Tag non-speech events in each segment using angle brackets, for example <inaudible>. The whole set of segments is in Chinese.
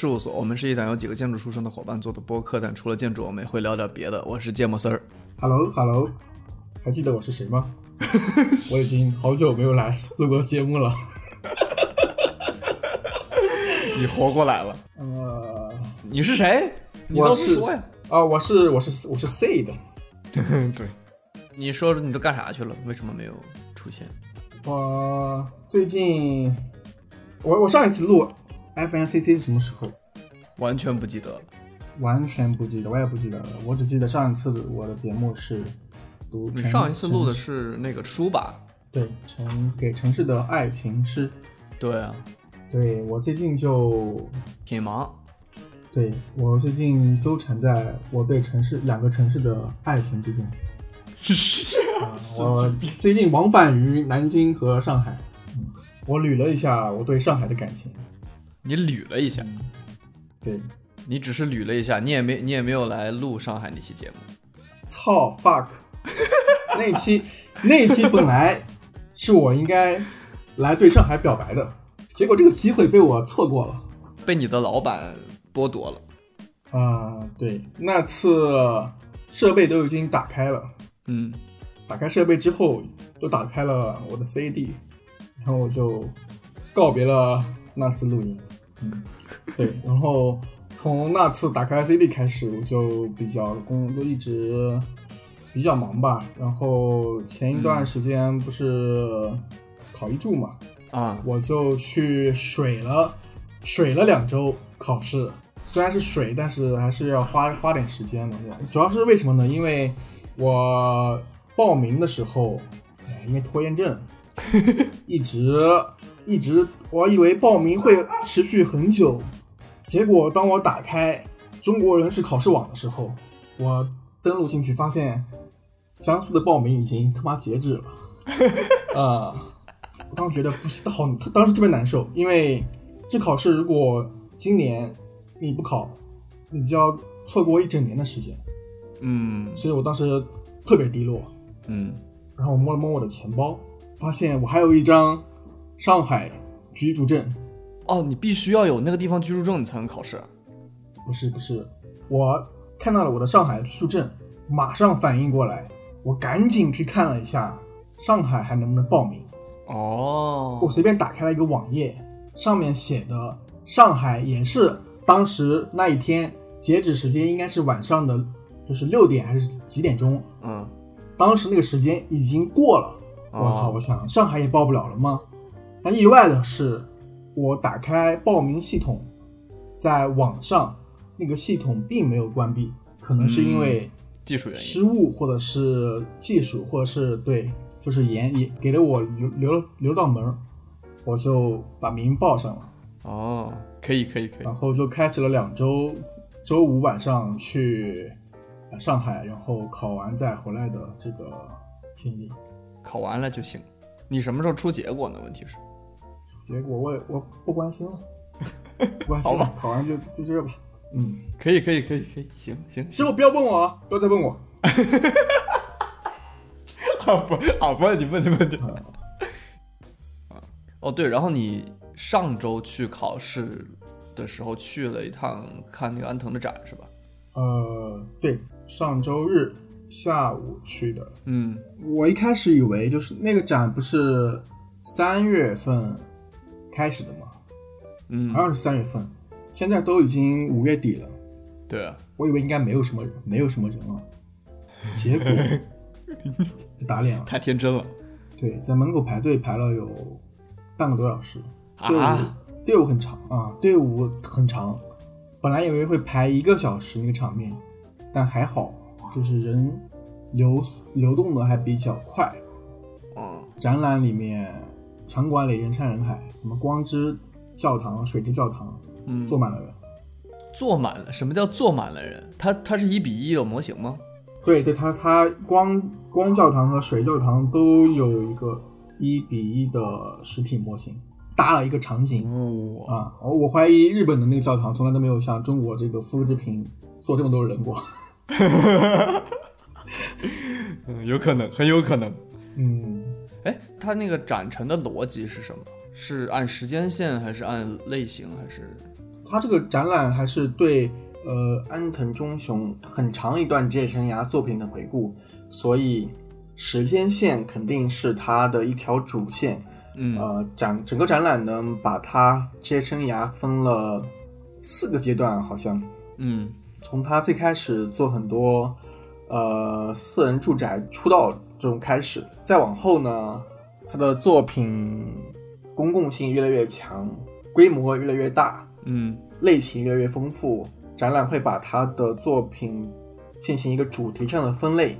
事务所，我们是一档由几个建筑出身的伙伴做的播客，但除了建筑，我们也会聊点别的。我是芥末丝儿。Hello，Hello，还记得我是谁吗？<laughs> 我已经好久没有来录过节目了。<laughs> 你活过来了，呃，你是谁？你我倒是是说呀。啊，我是我是我是 C 的，<laughs> 对，你说说你都干啥去了？为什么没有出现？我最近我我上一次录 FNCC 是什么时候？完全不记得了。完全不记得，我也不记得了。我只记得上一次的我的节目是读你上一次录的是那个书吧？对城给城市的爱情诗。对啊，对我最近就挺忙。对我最近纠缠在我对城市两个城市的爱情之中。是 <laughs> 啊，我最近往返于南京和上海，嗯，我捋了一下我对上海的感情。你捋了一下，对，你只是捋了一下，你也没你也没有来录上海那期节目。操 fuck，<laughs> 那期那期本来是我应该来对上海表白的，结果这个机会被我错过了。被你的老板剥夺了。啊、对，那次设备都已经打开了，嗯，打开设备之后，都打开了我的 CD，然后我就告别了那次录音。嗯，对，然后从那次打开 CD 开始，我就比较工作一直比较忙吧。然后前一段时间不是考一注嘛，啊，我就去水了，水了两周考试。虽然是水，但是还是要花花点时间的。主要是为什么呢？因为我报名的时候，哎，因为拖延症，<laughs> 一直一直，我以为报名会持续很久，结果当我打开中国人事考试网的时候，我登录进去发现，江苏的报名已经他妈截止了，啊、我当时觉得不是好，当时特别难受，因为这考试如果今年你不考，你就要错过一整年的时间，嗯所以我当时特别低落。嗯，然后我摸了摸我的钱包，发现我还有一张上海居住证。哦，你必须要有那个地方居住证，你才能考试。不是不是，我看到了我的上海居住证，马上反应过来，我赶紧去看了一下上海还能不能报名。哦我，随便打开了一个网页，上面写的上海也是当时那一天截止时间应该是晚上的，就是六点还是几点钟？嗯，当时那个时间已经过了。我操！哦我想上海也报不了了吗？但意外的是，我打开报名系统，在网上那个系统并没有关闭，可能是因为技术原因。失误，或者是技术，或者是对，就是延也给了我留留留道门，我就把名报上了，哦，可以可以可以然。后就开始了两周，周五晚上去呃上海，然后考完再回来的这个经历。考完了就行。你什么时候出结果呢？问题是，结果我也我不关心了，不关心好吧了，考完就就这吧。嗯，可以可以可以可以，行行师傅 <laughs> 不要问我啊，不要再问我。好不好不，你问你问你。哦对，然后你上周去考试的时候去了一趟看那个安藤的展是吧？呃，对，上周日下午去的。嗯我一开始以为就是那个展不是三月份开始的嘛？嗯好，像是三月份，现在都已经五月底了，对啊，我以为应该没有什么人，没有什么人了，结果 <laughs> 就打脸了。太天真了对，在门口排队排了有半个多小时，队伍、啊！队伍很长啊，队伍很长。本来以为会排一个小时那个场面，但还好，就是人流流动的还比较快。嗯展览里面，场馆里人山人海，什么光之教堂、水之教堂，嗯，坐满了人。坐满了。什么叫坐满了人？它它是一比一的模型吗？对对，它它光光教堂和水教堂都有一个一比一的实体模型，搭了一个场景。哇，啊，我我怀疑日本的那个教堂从来都没有像中国这个复制品坐这么多人过。<laughs> 嗯，有可能，很有可能。嗯，哎，它那个展陈的逻辑是什么？是按时间线，还是按类型，还是？它这个展览还是对呃安藤忠雄很长一段职业生涯作品的回顾，所以时间线肯定是它的一条主线。嗯呃，展整个展览呢，把他职业生涯分了四个阶段，好像嗯从他最开始做很多呃私人住宅出道这种开始，再往后呢，他的作品公共性越来越强，规模越来越大，嗯类型越来越丰富。展览会把他的作品进行一个主题上的分类，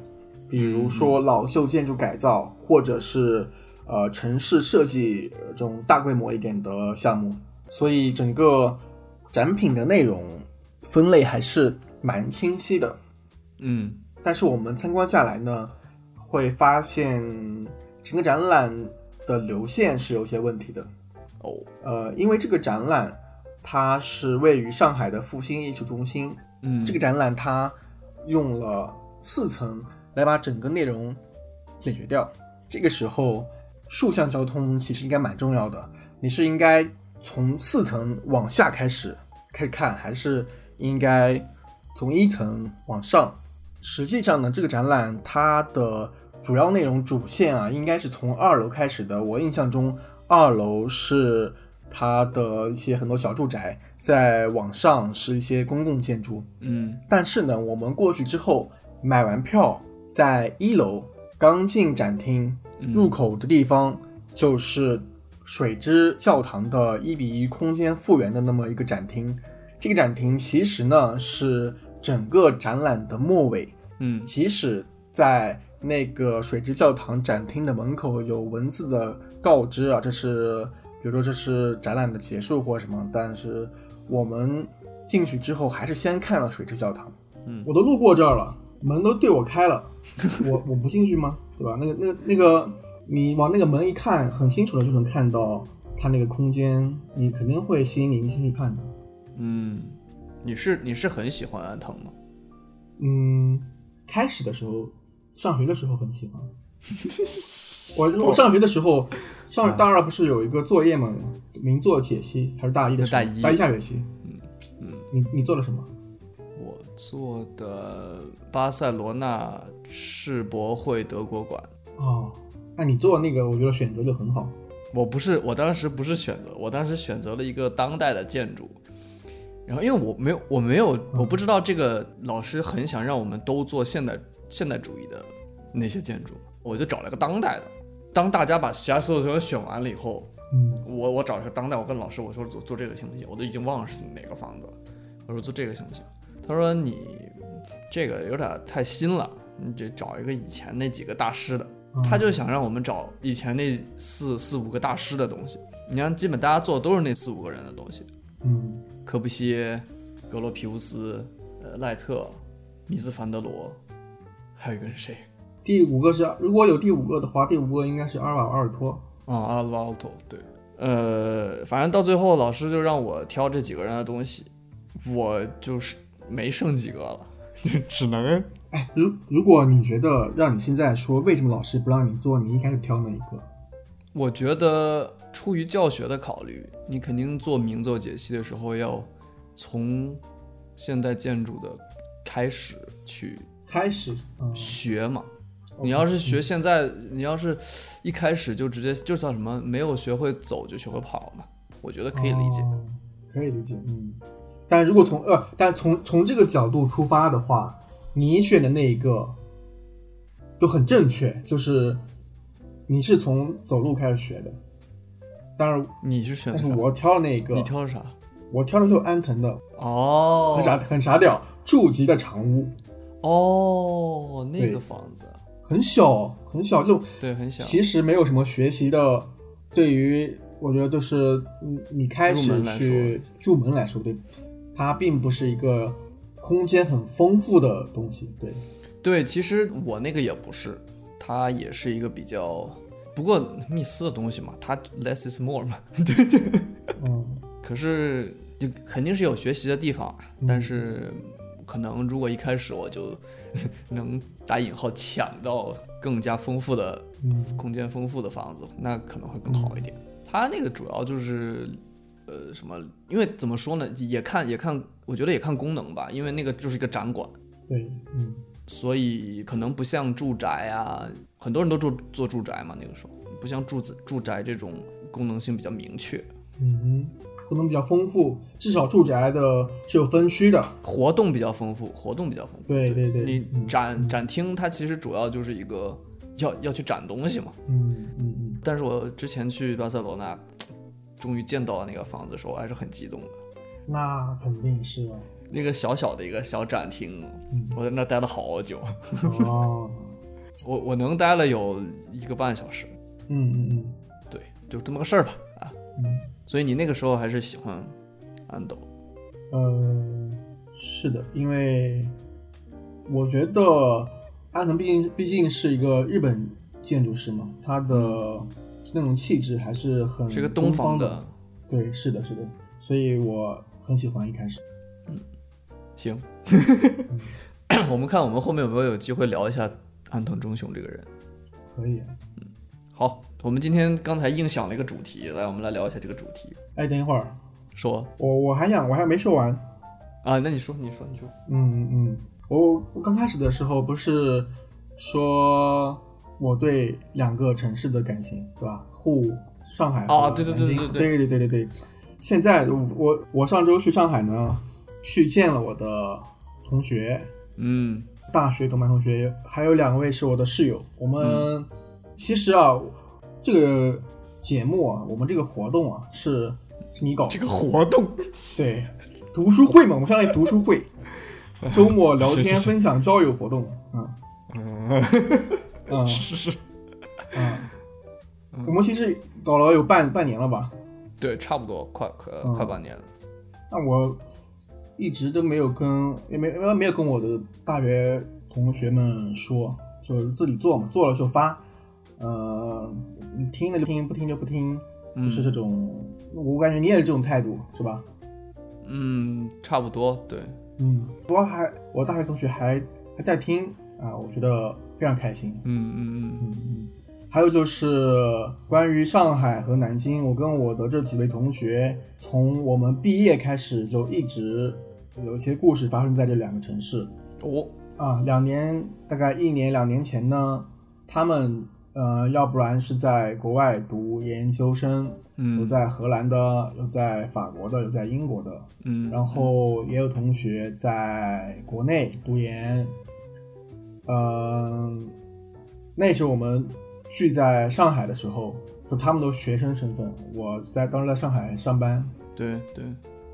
比如说老旧建筑改造，或者是呃城市设计呃这种大规模一点的项目。所以整个展品的内容分类还是蛮清晰的。嗯但是我们参观下来呢，会发现整个展览的流线是有些问题的。哦呃，因为这个展览它是位于上海的复兴艺术中心，嗯这个展览它用了四层来把整个内容解决掉。这个时候，竖向交通其实应该蛮重要的。你是应该从四层往下开始开始看，还是应该从一层往上？实际上呢，这个展览它的主要内容主线啊，应该是从二楼开始的。我印象中，二楼是它的一些很多小住宅，在往上是一些公共建筑。嗯但是呢，我们过去之后买完票，在一楼刚进展厅入口的地方，就是水之教堂的一比一空间复原的那么一个展厅。这个展厅其实呢是整个展览的末尾，嗯即使在那个水之教堂展厅的门口有文字的告知啊，这是比如说这是展览的结束或什么，但是我们进去之后还是先看了水之教堂。嗯我都路过这儿了，门都对我开了，我我不进去吗？对吧？那个那个那个，你往那个门一看，很清楚的就能看到它那个空间，你肯定会吸引你进去看的。嗯，你是你是很喜欢安藤吗？嗯，开始的时候，上学的时候很喜欢。<laughs> 我我上学的时候，上大二不是有一个作业吗？名作解析，还是大一的时候？大一大一下学期。嗯，你你做了什么？我做的巴塞罗那世博会德国馆。哦，那你做那个，我觉得选择就很好。我不是，我当时不是选择，我当时选择了一个当代的建筑。然后，因为我没有，我没有，我不知道这个老师很想让我们都做现代现代主义的那些建筑，我就找了个当代的。当大家把其他所有东西选完了以后，嗯我我找一个当代，我跟老师我说做做这个行不行？我都已经忘了是哪个房子了。我说做这个行不行？他说你这个有点太新了，你得找一个以前那几个大师的。他就想让我们找以前那四四五个大师的东西。你看，基本大家做的都是那四五个人的东西：嗯科布西耶、格罗皮乌斯、呃赖特、米斯凡德罗，还有一个是谁？第五个是，如果有第五个的话，第五个应该是阿尔瓦瓦尔托。啊，阿瓦尔托，对，呃，反正到最后老师就让我挑这几个人的东西，我就是没剩几个了，就只能哎，如如果你觉得让你现在说为什么老师不让你做，你一开始挑哪一个？我觉得出于教学的考虑，你肯定做名作解析的时候要从现代建筑的开始去开始，嗯，学嘛。你要是学现在，你要是一开始就直接就叫什么没有学会走就学会跑嘛，我觉得可以理解。哦可以理解，嗯。但如果从呃，但从从这个角度出发的话，你选的那一个就很正确，就是你是从走路开始学的。当然，你是选？但是我挑的那一个，你挑的啥？我挑的就是安藤的，哦，很傻很傻屌，筑基的长屋，哦，那个房子，很小很小，就对，很小。其实没有什么学习的，对于我觉得就是你你开始去入门来说，对，它并不是一个空间很丰富的东西，对，对，其实我那个也不是，它也是一个比较，不过密斯的东西嘛，它 less is more 嘛。<laughs> 对对。嗯。可是就肯定是有学习的地方，但是可能如果一开始我就 <laughs> 能打引号抢到更加丰富的嗯。空间丰富的房子，那可能会更好一点。它那个主要就是呃什么，因为怎么说呢，也看也看，我觉得也看功能吧，因为那个就是一个展馆，对，嗯，所以可能不像住宅啊，很多人都住做住宅嘛，那个时候不像住子住宅这种功能性比较明确，嗯哼，功能比较丰富，至少住宅的是有分区的。活动比较丰富，活动比较丰富。对对对，你嗯展展厅它其实主要就是一个要要去展东西嘛。嗯嗯嗯，但是我之前去巴塞罗那，终于见到了那个房子的时候，我还是很激动的。那肯定是啊。那个小小的一个小展厅，嗯我在那待了好久，哦，我我能待了有一个半小时。嗯嗯嗯对，就这么个事儿吧啊。嗯，所以你那个时候还是喜欢安斗，呃，是的，因为我觉得安藤毕竟毕竟是一个日本建筑师嘛，他的那种气质还是很是个东方的。对，是的，是的，所以我很喜欢一开始。嗯行，<laughs> 我们看我们后面有没有有机会聊一下安藤忠雄这个人。可以啊。好，我们今天刚才硬想了一个主题，来，我们来聊一下这个主题。哎，等一会儿，说我我还想我还没说完。啊，那你说，你说，你说。嗯嗯，我我刚开始的时候不是说我对两个城市的感情，对吧？沪上海啊对对对对对对对对对对。现在我我上周去上海呢，去见了我的同学，嗯大学同班同学，还有两位是我的室友。我们、嗯。其实啊，这个节目啊，我们这个活动啊，是是你搞的，这个活动，对，读书会嘛，我们相当于读书会，<laughs> 周末聊天、是是是分享、交友活动，嗯。嗯。是是，嗯，我们其实搞了有半半年了吧？对，差不多，快快嗯。快半年了。那我一直都没有跟，也没没有跟我的大学同学们说，就是自己做嘛，做了就发，呃，你听了就听，不听就不听，嗯。就是这种，我感觉你也是这种态度，是吧？嗯，差不多，对，嗯，不过还我大学同学还还在听啊，我觉得非常开心。嗯嗯嗯。嗯嗯，还有就是关于上海和南京，我跟我的这几位同学，从我们毕业开始就一直有一些故事发生在这两个城市哦，啊。两年大概一年两年前呢，他们呃，要不然是在国外读研究生，嗯。有嗯在荷兰的，有在法国的，有在英国的，嗯，然后也有同学在国内读研，嗯、那时候我们聚在上海的时候，就他们都学生身份，我在当时在上海上班。对对，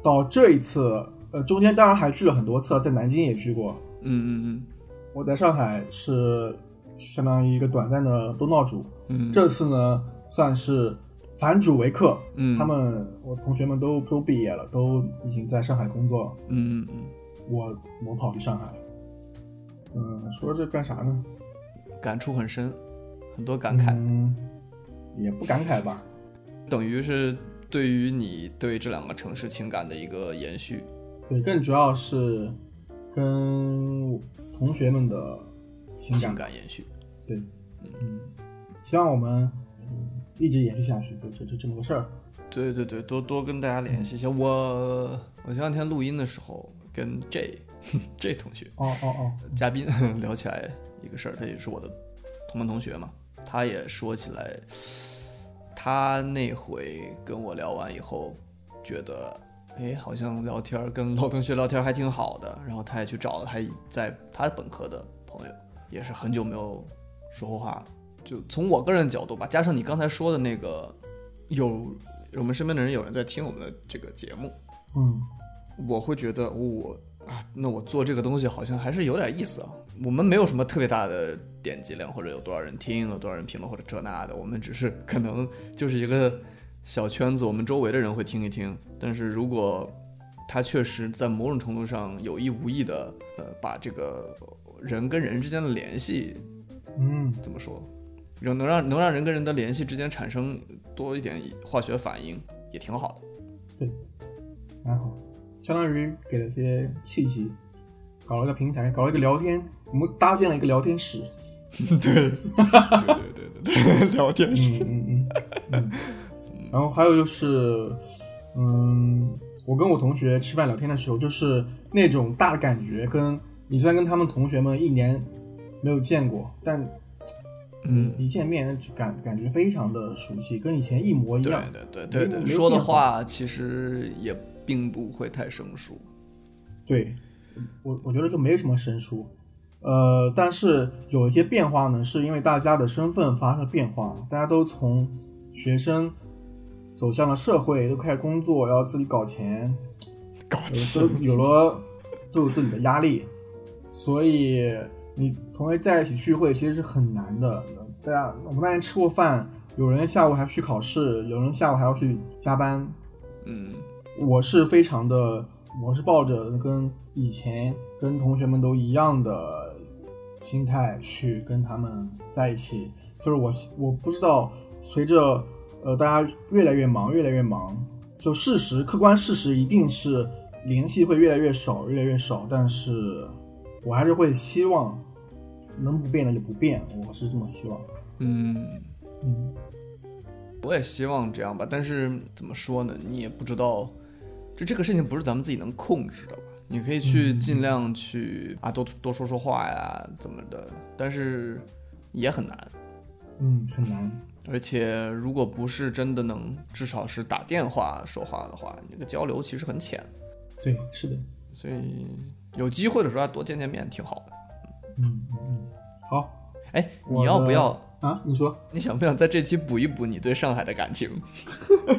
到这一次，呃，中间当然还聚了很多次，在南京也去过。嗯嗯嗯我在上海是相当于一个短暂的东道主，这次呢算是反主为客。嗯他们我同学们都都毕业了，都已经在上海工作了。嗯嗯嗯，我我跑去上海，嗯，说这干啥呢？感触很深，很多感慨，嗯，也不感慨吧。<laughs> 等于是对于你对这两个城市情感的一个延续。对，更主要是跟同学们的情情感。感延续。对，嗯，希望我们嗯一直延续下去，就就就这么个事儿。对对对，多多跟大家联系一下。我我前两天录音的时候跟 J <laughs> J 同学哦哦哦，嘉宾 <laughs> 聊起来一个事儿，他也是我的同班同学嘛，他也说起来，他那回跟我聊完以后，觉得，哎，好像聊天儿跟老同学聊天还挺好的，然后他也去找了他在他本科的朋友，也是很久没有说过话。就从我个人角度吧，加上你刚才说的那个，有我们身边的人有人在听我们的这个节目，嗯我会觉得我啊，那我做这个东西好像还是有点意思啊。我们没有什么特别大的点击量，或者有多少人听，有多少人评论，或者这那的。我们只是可能就是一个小圈子，我们周围的人会听一听。但是如果他确实在某种程度上有意无意的，呃，把这个人跟人之间的联系嗯，怎么说，让能让能让人跟人的联系之间产生多一点化学反应，也挺好的。对蛮好，相当于给了些契机，搞了一个平台，搞了一个聊天，我们搭建了一个聊天室。<laughs> 对，对对对对对，聊天嗯嗯嗯嗯。然后还有就是，嗯，我跟我同学吃饭聊天的时候，就是那种大的感觉，跟你虽然跟他们同学们一年没有见过，但嗯，一见面就感感觉非常的熟悉，跟以前一模一样。对对对对，没有没有说的话其实也并不会太生疏。对，我我觉得就没什么生疏，呃，但是有一些变化呢，是因为大家的身份发生了变化，大家都从学生走向了社会，都开始工作，要自己搞钱，搞有都有了都有自己的压力，所以你同学在一起聚会其实是很难的。大家我们那天吃过饭，有人下午还要去考试，有人下午还要去加班，嗯我是非常的，我是抱着跟以前跟同学们都一样的心态去跟他们在一起。就是我我不知道，随着呃大家越来越忙，越来越忙，就事实客观事实一定是联系会越来越少，越来越少。但是我还是会希望能不变的就不变，我是这么希望。嗯，嗯，我也希望这样吧，但是怎么说呢？你也不知道，就这个事情不是咱们自己能控制的吧？你可以去尽量去啊，多多说说话呀，怎么的？但是也很难。嗯，很难。而且如果不是真的能，至少是打电话说话的话，你这个交流其实很浅。对，是的。所以有机会的时候多见见面挺好的。嗯嗯嗯，好哎，你要不要？啊，你说你想不想在这期补一补你对上海的感情？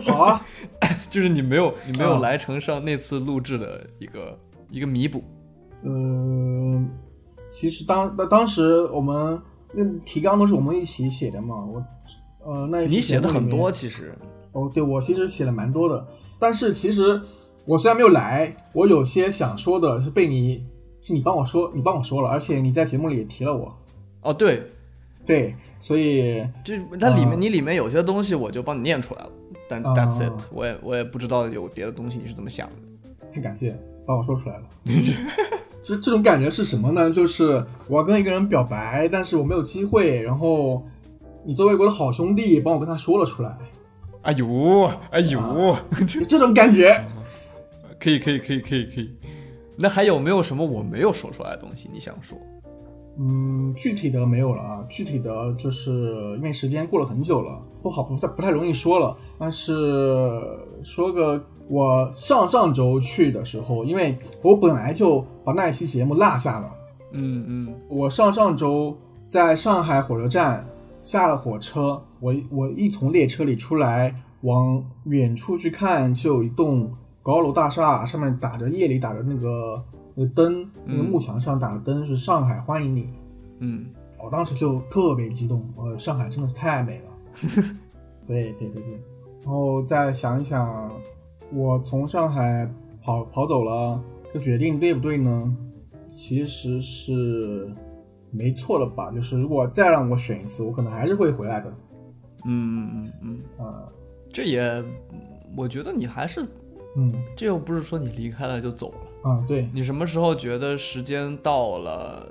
好啊。<laughs> 就是你没有你没有啊来成上那次录制的一个一个弥补。嗯，其实当当当时我们那提纲都是我们一起写的嘛，我呃那你写的很多，其实哦，对我其实写了蛮多的，但是其实我虽然没有来，我有些想说的是被你是你帮我说，你帮我说了，而且你在节目里也提了我，哦，对，对，所以就它里面、啊你里面有些东西我就帮你念出来了，但啊 that's it，我也我也不知道有别的东西你是怎么想的。太感谢帮我说出来了。<laughs> 这这种感觉是什么呢？就是我要跟一个人表白，但是我没有机会，然后你作为我的好兄弟，帮我跟他说了出来，哎呦，哎呦，啊就这种感觉。<laughs> 可以可以可以可以可以。那还有没有什么我没有说出来的东西你想说？嗯，具体的没有了啊，具体的就是因为时间过了很久了，不好不太不太容易说了。但是说个我上上周去的时候，因为我本来就把那一期节目落下了。嗯嗯我上上周在上海火车站下了火车，我我一从列车里出来，往远处去看，就有一栋高楼大厦，上面打着夜里打着那个那个灯，那个幕墙上打的灯是“上海欢迎你嗯”，我当时就特别激动，呃，上海真的是太美了。<laughs> 对对对对，然后再想一想，我从上海跑跑走了，这决定对不对呢？其实是没错了吧？就是如果再让我选一次，我可能还是会回来的。嗯嗯嗯，啊、这也我觉得你还是嗯这又不是说你离开了就走了，啊，对，你什么时候觉得时间到了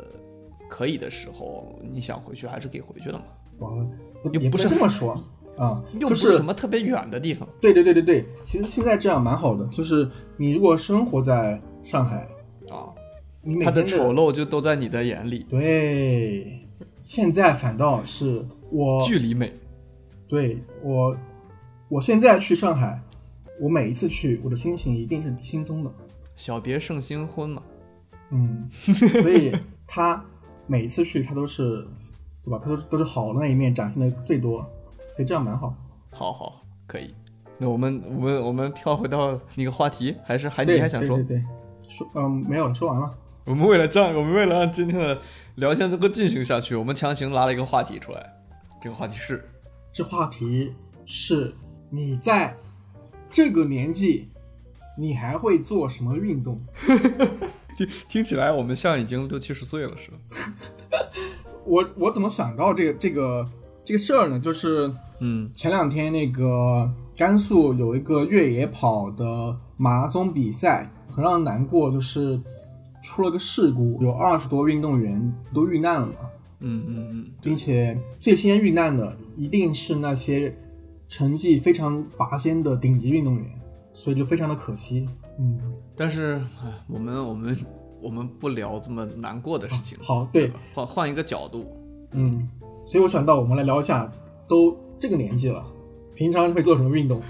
可以的时候，你想回去还是可以回去的嘛，我不也不又不是这么说啊，<laughs> 又不是什么特别远的地方。对对对对对，其实现在这样蛮好的，就是你如果生活在上海，啊，你他的丑陋就都在你的眼里，对，现在反倒是我距离美。对我，我现在去上海，我每一次去，我的心情一定是轻松的。小别胜新婚嘛，嗯，所以他每一次去，他都是，对吧？他都都是好的那一面展现的最多，所以这样蛮好。好好可以。那我们我们我们跳回到那个话题，还是还对你还想说对？对对，说嗯没有了，说完了。我们为了这样，我们为了让今天的聊天能够进行下去，我们强行拉了一个话题出来。这个话题是，这话题是你在这个年纪，你还会做什么运动？<laughs> 听听起来我们像已经六七十岁了似的。<laughs> 我我怎么想到这个这个这个事儿呢？就是嗯前两天那个甘肃有一个越野跑的马拉松比赛，很让人难过，就是出了个事故，有二十多运动员都遇难了嘛，嗯嗯嗯，并且最先遇难的一定是那些成绩非常拔尖的顶级运动员。所以就非常的可惜。嗯，但是，哎，我们我们我们不聊这么难过的事情，好，对，换换一个角度，嗯，所以我想到我们来聊一下，都这个年纪了，平常会做什么运动？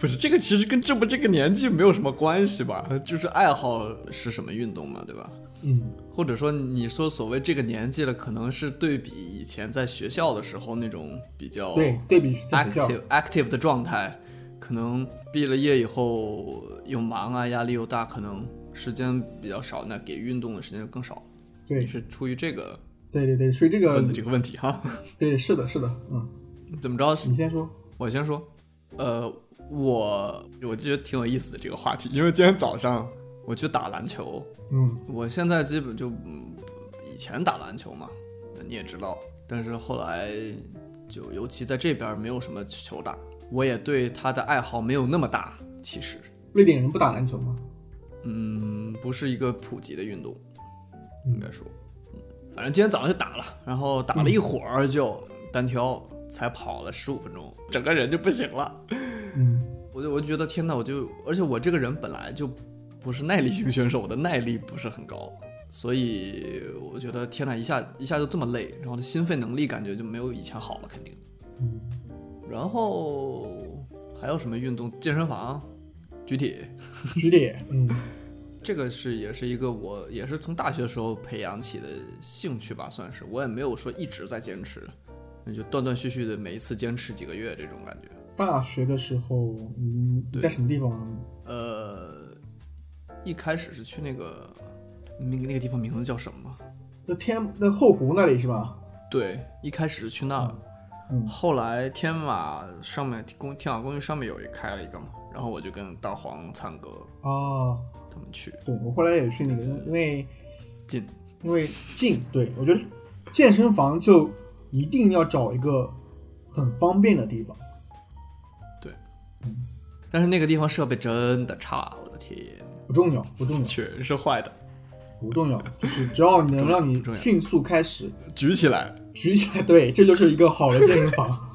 不是这个，其实跟这不这个年纪没有什么关系吧？就是爱好是什么运动嘛，对吧？嗯，或者说你说所谓这个年纪了，可能是对比以前在学校的时候那种比较对对比 active active 的状态，可能毕了业以后又忙啊，压力又大，可能时间比较少，那给运动的时间就更少。对你是出于这个对对对，所以这个问的这个问题哈？对是的是的，嗯，<laughs> 怎么着？你先说。我先说，呃，我我觉得挺有意思的这个话题，因为今天早上我去打篮球，嗯。我现在基本就嗯以前打篮球嘛，你也知道，但是后来就尤其在这边没有什么球打，我也对他的爱好没有那么大，其实，瑞典人不打篮球吗？嗯，不是一个普及的运动，应该说，嗯，反正今天早上就打了，然后打了一会儿就单挑，才跑了十五分钟，整个人就不行了。嗯我就我就觉得天呐，我就而且我这个人本来就不是耐力型选手，我的耐力不是很高，所以我觉得天呐，一下一下就这么累，然后的心肺能力感觉就没有以前好了，肯定。嗯，然后还有什么运动？健身房、举铁，举铁，嗯 <laughs> 这个是也是一个我也是从大学时候培养起的兴趣吧，算是我也没有说一直在坚持，就断断续续的每一次坚持几个月这种感觉。大学的时候，嗯，你在什么地方？呃，一开始是去那个那个那个地方名字叫什么？那天那后湖那里是吧？对，一开始是去那儿，嗯后来天马上面公天马公寓上面有一开了一个嘛，然后我就跟大黄、灿哥啊，他们去对我后来也去那个，因为近，因为近，对我觉得健身房就一定要找一个很方便的地方。对，嗯。但是那个地方设备真的差，我的天，不重要，不重要，全是坏的，不重要，就是只要能让你迅速开始。<laughs> 举起来，举起来，对，这就是一个好的健身房。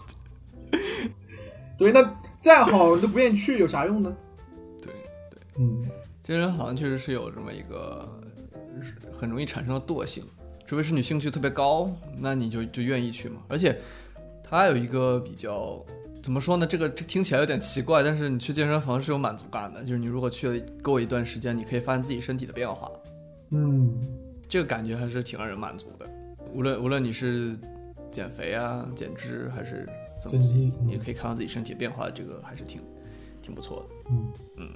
<laughs> 对，那再好你都不愿意去，有啥用呢？对对，嗯，健身房确实是有这么一个是很容易产生的惰性，除非是你兴趣特别高，那你就就愿意去嘛。而且它有一个比较怎么说呢？这个这听起来有点奇怪，但是你去健身房是有满足感的，就是你如果去了够一段时间，你可以发现自己身体的变化，嗯，这个感觉还是挺让人满足的。无论无论你是减肥啊、减脂还是增肌你也可以看到自己身体变化，这个还是挺挺不错的。嗯，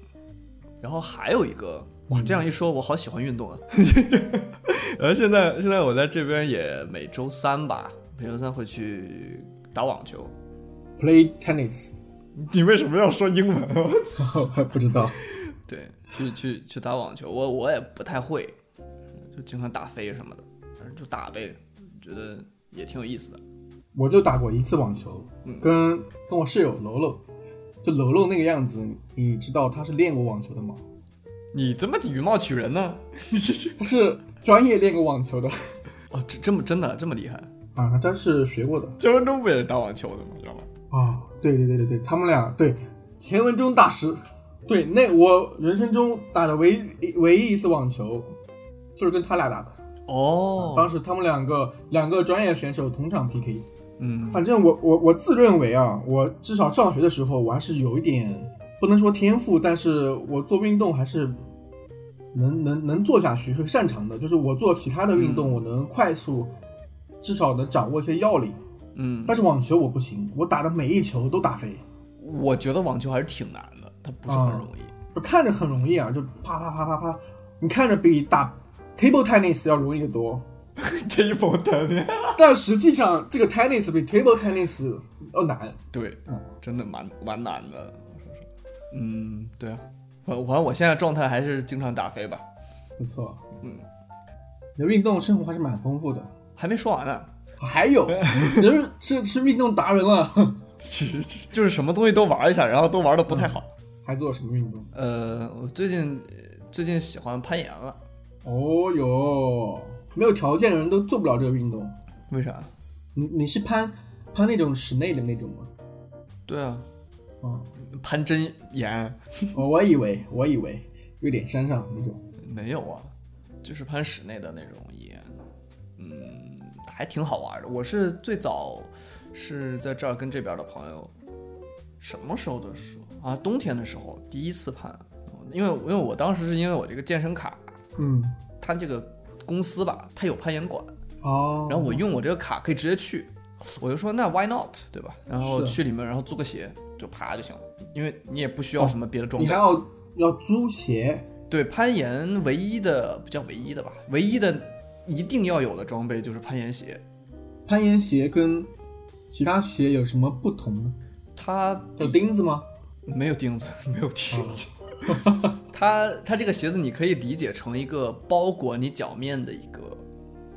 然后还有一个，哇，这样一说，我好喜欢运动啊。然 <laughs> 后现在现在我在这边也每周三吧，每周三会去打网球。play tennis，你为什么要说英文？我 <laughs> 还不知道。<laughs> 对，去去去打网球，我我也不太会，就经常打飞什么的，反正就打呗，觉得也挺有意思的。我就打过一次网球，嗯跟跟我室友楼楼，就楼楼那个样子，你知道他是练过网球的吗？你这么以貌取人呢？你这这他是专业练过网球的 <laughs> 哦，这这么真的这么厉害？啊，他真是学过的姜文忠不也是打网球的吗？知道吗？啊。对对对对对，他们俩对钱文忠大师，对那我人生中打的唯一唯一一次网球，就是跟他俩打的。哦，当时他们两个两个专业选手同场 PK，嗯反正我我我自认为啊，我至少上学的时候我还是有一点不能说天赋，但是我做运动还是能能能做下去，会擅长的。就是我做其他的运动，嗯我能快速，至少能掌握一些要领。嗯，但是网球我不行，我打的每一球都打飞。我觉得网球还是挺难的，它不是很容易。就看着很容易啊，就啪啪啪啪啪，你看着比打 table tennis 要容易得多。<laughs> table tennis，<laughs> 但实际上，这个 tennis 比 table tennis 要难。对，嗯真的蛮蛮难的。嗯，对啊，反反正我现在状态还是经常打飞吧。不错，嗯，你的运动生活还是蛮丰富的。还没说完呢，还有，<laughs> 人是是运动达人了，<laughs> 就是什么东西都玩一下，然后都玩的不太好。还做什么运动？呃，我最近最近喜欢攀岩了，哦哟，没有条件的人都做不了这个运动。为啥？你你是攀攀那种室内的那种吗？对啊，嗯，攀真岩我 <laughs> 我以为我以为瑞典山上那种，没有啊，就是攀室内的那种岩，嗯，还挺好玩的。我是最早是在这儿跟这边的朋友，什么时候的时候？啊？冬天的时候第一次攀，因为因为我当时是因为我这个健身卡，嗯，它这个公司吧，它有攀岩馆，哦，然后我用我这个卡可以直接去，我就说那 why not 对吧？然后去里面，然后租个鞋就爬就行了，因为你也不需要什么别的装备。你还要要租鞋，对攀岩唯一的不叫唯一的吧，唯一的一定要有的装备就是攀岩鞋，攀岩鞋跟其他鞋有什么不同呢？它有钉子吗？没有钉子，<laughs> 没有钉子。<laughs> 它它这个鞋子你可以理解成一个包裹你脚面的一个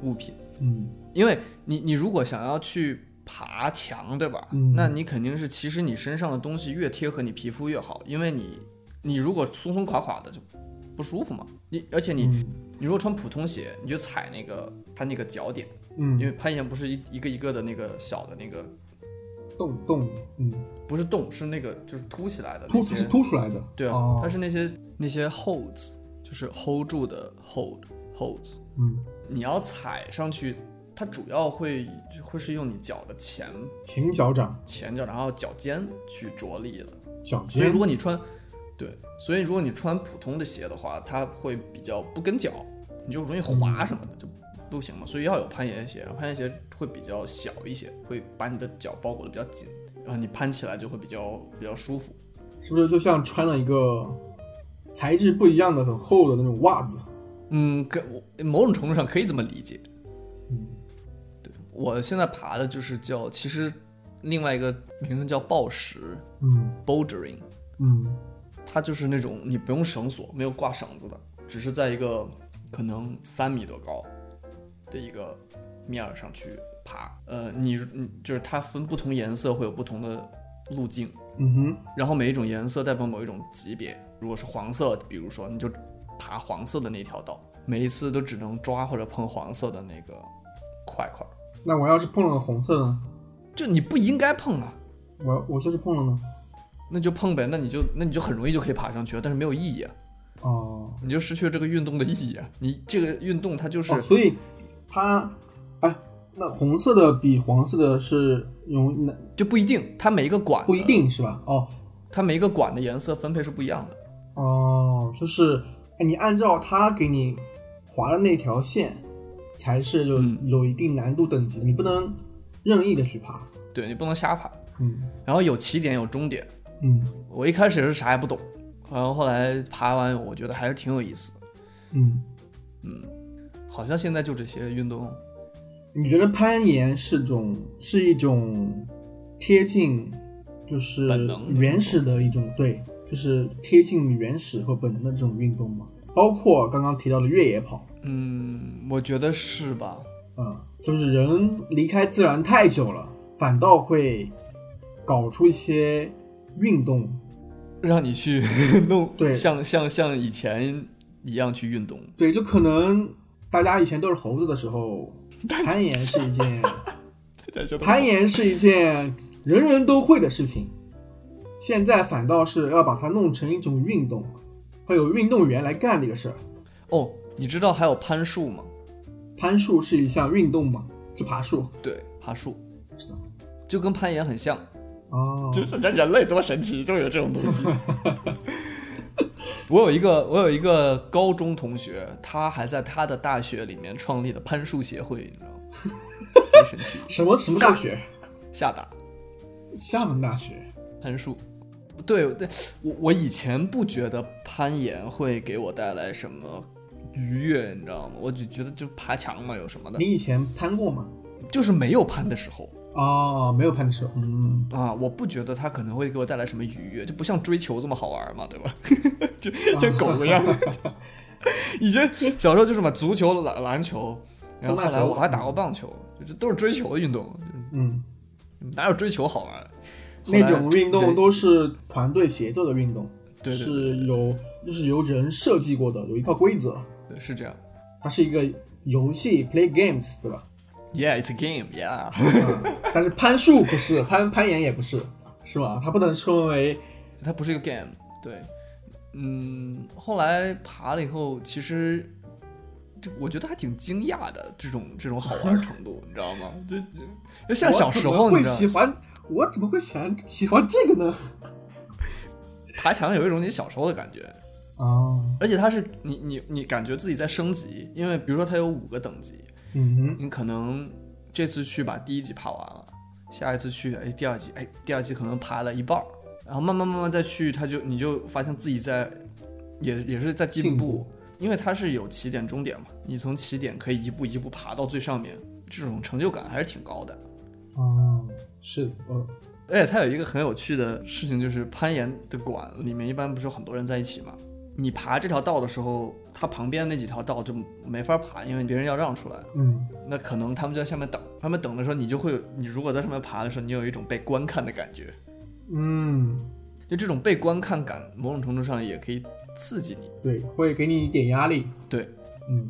物品，嗯因为你你如果想要去爬墙，对吧？嗯。那你肯定是其实你身上的东西越贴合你皮肤越好，因为你你如果松松垮垮的就不舒服嘛。你而且你、嗯。你如果穿普通鞋，你就踩那个它那个脚点，嗯，因为攀岩不是一一个一个的那个小的那个洞洞，嗯，不是洞，是那个就是凸起来的凸它是凸出来的，对啊，哦。它是那些那些 holds，就是 hold 住的 hold holds。嗯，你要踩上去，它主要会会是用你脚的前前脚掌、前脚，然后脚尖去着力的。脚尖所以如，果你穿，对，所以如果你穿普通的鞋的话，它会比较不跟脚，你就容易滑什么的，就不行嘛。所以要有攀岩鞋，攀岩鞋会比较小一些，会把你的脚包裹的比较紧，然后你攀起来就会比较比较舒服。是不是就像穿了一个材质不一样的很厚的那种袜子？嗯，可某种程度上可以这么理解。嗯，我现在爬的就是叫，其实另外一个名称叫暴石嗯 （bouldering），嗯它就是那种你不用绳索，没有挂绳子的，只是在一个可能三米多高的一个面儿上去爬。呃，你你就是它分不同颜色会有不同的路径，嗯哼，然后每一种颜色代表某一种级别。如果是黄色，比如说你就爬黄色的那条道，每一次都只能抓或者碰黄色的那个块块儿，那我要是碰了红色呢？就你不应该碰啊。我我就是碰了呢？那就碰呗，那你就那你就很容易就可以爬上去了，但是没有意义啊，哦你就失去了这个运动的意义啊。你这个运动它就是、哦，所以它，哎，那红色的比黄色的是容那就不一定，它每一个管不一，定是吧？哦它每一个管的颜色分配是不一样的。哦，就是哎，你按照它给你划的那条线，才是有、嗯有一定难度等级，你不能任意的去爬。对你不能瞎爬，嗯然后有起点有终点。嗯我一开始也是啥也不懂，然后后来爬完，我觉得还是挺有意思嗯。嗯，好像现在就这些运动，你觉得攀岩是种是一种贴近就是本能原始的一种对，就是贴近原始和本能的这种运动吗？包括刚刚提到的越野跑，嗯，我觉得是吧？嗯，就是人离开自然太久了，反倒会搞出一些运动。让你去弄，对像像像以前一样去运动，对，就可能大家以前都是猴子的时候，攀岩是一件 <laughs> 攀岩是一件人人都会的事情，现在反倒是要把它弄成一种运动，会有运动员来干这个事儿。哦，你知道还有攀树吗？攀树是一项运动吗？是爬树对，爬树知道就跟攀岩很像。哦，就是人人类多神奇，就有这种东西。<laughs> 我有一个我有一个高中同学，他还在他的大学里面创立了攀树协会，你知道吗？多神奇，什么什么大学？厦大厦门大学。攀树。对对，我我以前不觉得攀岩会给我带来什么愉悦，你知道吗？我就觉得就爬墙嘛，有什么的你，以前攀过吗？就是没有攀的时候哦，没有攀的时候，嗯，啊，我不觉得它可能会给我带来什么愉悦，就不像追求这么好玩嘛，对吧？<laughs> 就像狗一样。<laughs> 以前小时候就是嘛，足球、篮篮球，然后后来我还打过棒球，就这都是追求的运动，嗯，哪有追求好玩？那种运动都是团队协作的运动，对对对是有就是由人设计过的，有一套规则，对是这样。它是一个游戏，play games，对吧？Yeah, it's a game. Yeah，嗯但是攀树不是，攀攀岩也不是，是吧？它不能称为它不是一个 game，对，嗯，后来爬了以后，其实这我觉得还挺惊讶的，这种这种好玩程度，你知道吗？就就像小时候，我你喜欢，我怎么会喜欢喜欢这个呢？爬墙有一种你小时候的感觉，哦，而且它是你你你感觉自己在升级，因为比如说它有五个等级，嗯哼，你可能这次去把第一级爬完了，下一次去哎第二级哎第二级可能爬了一半儿，然后慢慢慢慢再去，他就你就发现自己在也也是在进步进步，因为它是有起点终点嘛，你从起点可以一步一步爬到最上面，这种成就感还是挺高的。哦，是，呃，而且它有一个很有趣的事情，就是攀岩的馆里面一般不是有很多人在一起嘛？你爬这条道的时候，它旁边那几条道就没法爬，因为别人要让出来。嗯，那可能他们就在下面等，他们等的时候，你就会，你如果在上面爬的时候，你有一种被观看的感觉，嗯，就这种被观看感，某种程度上也可以刺激你。对，会给你一点压力。对，嗯，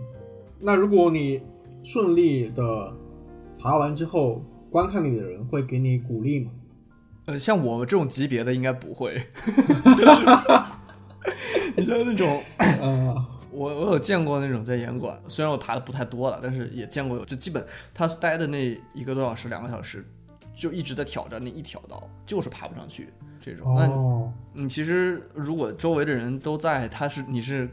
那如果你顺利的爬完之后，观看你的人会给你鼓励吗？呃，像我们这种级别的应该不会。<laughs> <laughs> <laughs> 你像那种，<coughs> 啊，我我有见过那种在岩馆，虽然我爬的不太多了，但是也见过有，就基本他待的那一个多小时、两个小时，就一直在挑战那一条道，就是爬不上去这种。那哦，你其实如果周围的人都在，他是你是